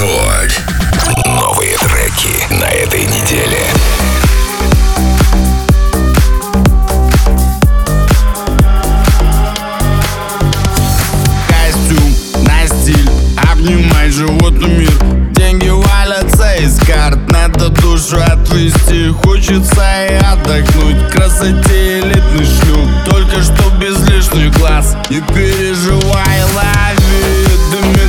Рекорд. Новые треки на этой неделе. Костюм на стиль, обнимай животный мир. Деньги валятся из карт, надо душу отвести. Хочется и отдохнуть, красоте элитный шлюп Только что без лишних глаз, не переживай, лови Дымится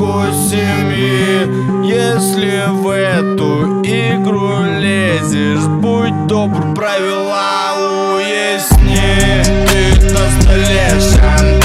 кругу семьи. Если в эту игру лезешь Будь добр, правила уясни. Ты на столе шантаж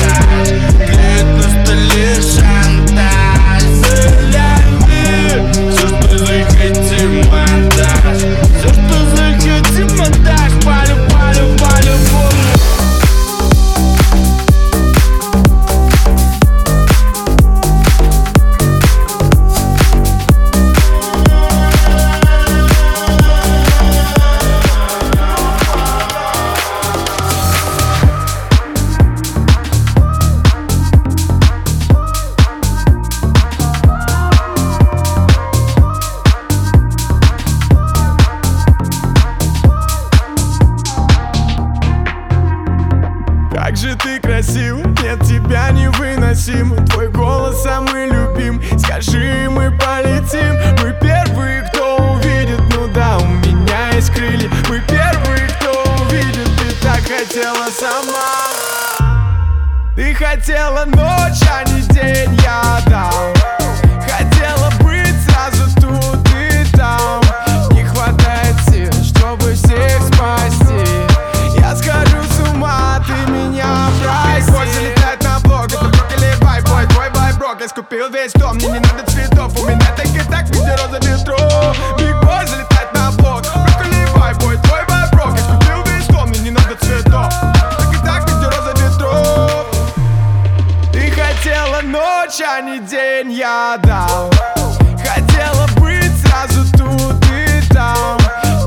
хотела ночь, а не день Я дал Хотела быть сразу тут и там. Не хватает сил, чтобы всех спасти. Я схожу с ума, ты меня прости. Бой залетает на блок, это брокколи байбой Твой байброк, я скупил весь дом Мне не хотела ночь, а не день я дал. Хотела быть сразу тут и там.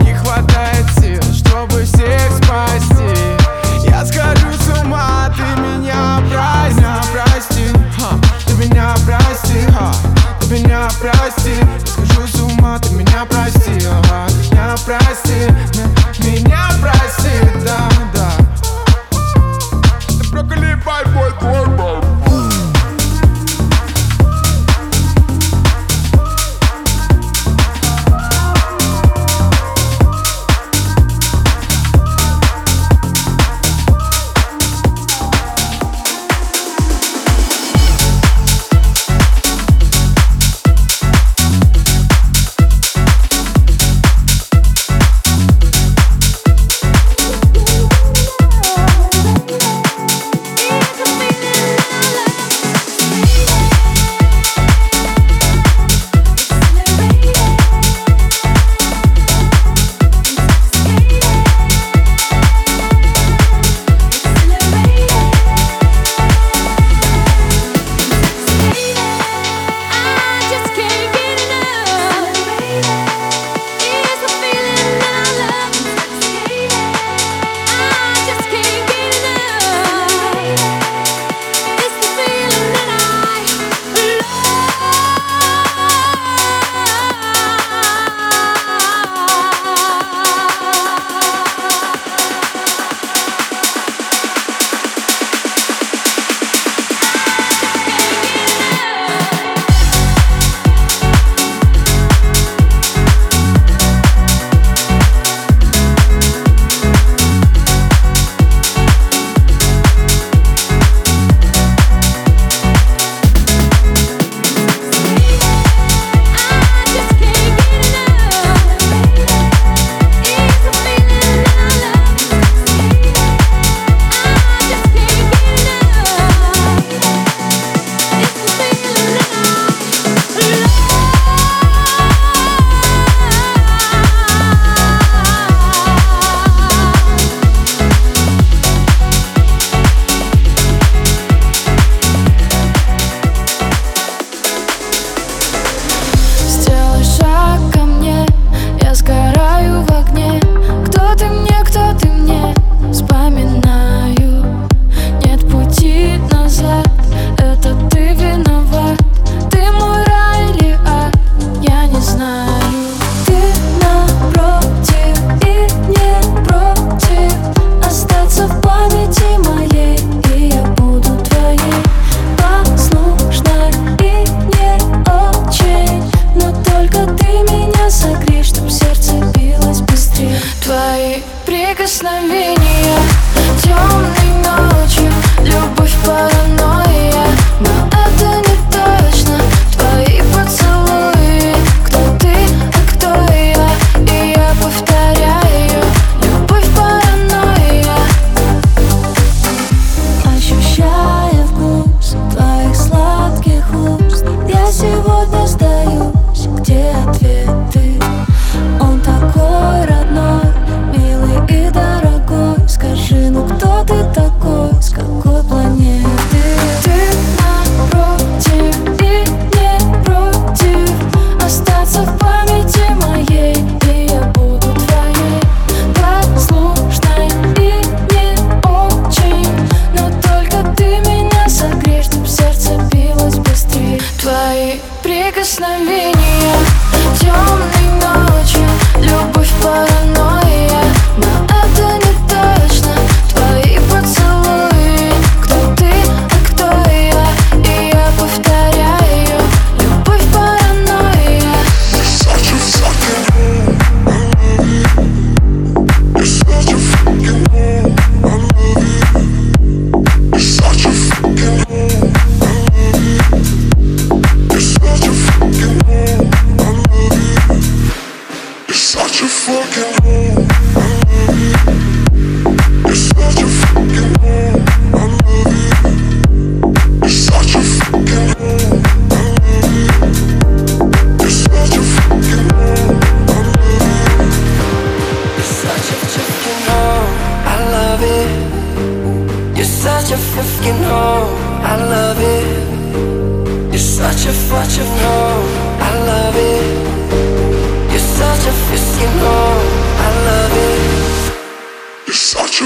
Не хватает сил, чтобы всех спасти. Я схожу с ума, ты меня прости. Меня прости, ты меня прости Ты меня прости темной ночи Любовь паранойя.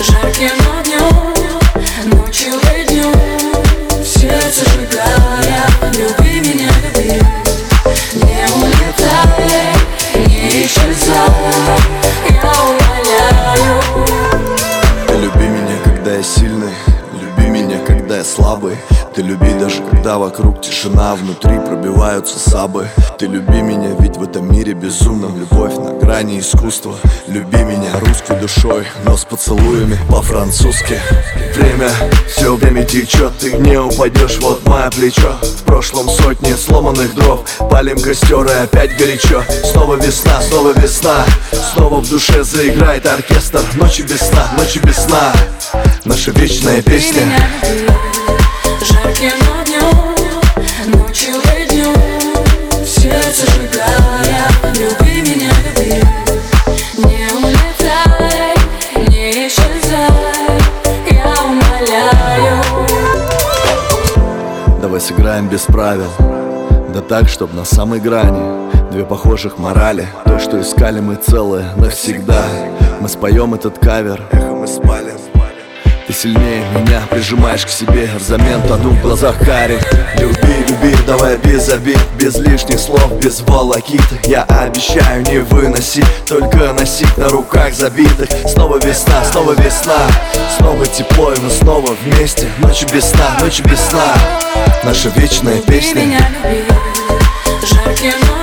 Жарким огнем Ночью и днем Сердце люби даже, когда вокруг тишина Внутри пробиваются сабы. Ты люби меня, ведь в этом мире безумном Любовь на грани искусства. Люби меня русской душой Но с поцелуями по-французски. Время, все время течет Ты не упадешь, вот мое плечо. В прошлом сотни сломанных дров Палим костер и опять горячо. Снова весна, снова весна. Снова в душе заиграет оркестр. Ночи без сна, ночи без сна. Наша вечная песня меня, люби Жарким огнем Ночью и днем Сердце сжигая Люби меня, люби. Не улетай Не исчезай Я умоляю. Давай сыграем без правил. Да так, чтоб на самой грани. Две похожих морали. То, что искали мы целое навсегда. Мы споем этот кавер. Эхо мы спалим сильнее меня прижимаешь к себе Взамен тону в глазах карих Люби, люби, давай без обид Без лишних слов, без волокит Я обещаю не выносить Только носить на руках забитых. Снова весна, снова весна Снова тепло и мы снова вместе. Ночи без сна, ночи без сна. Наша вечная песня. Меня, люби Жарким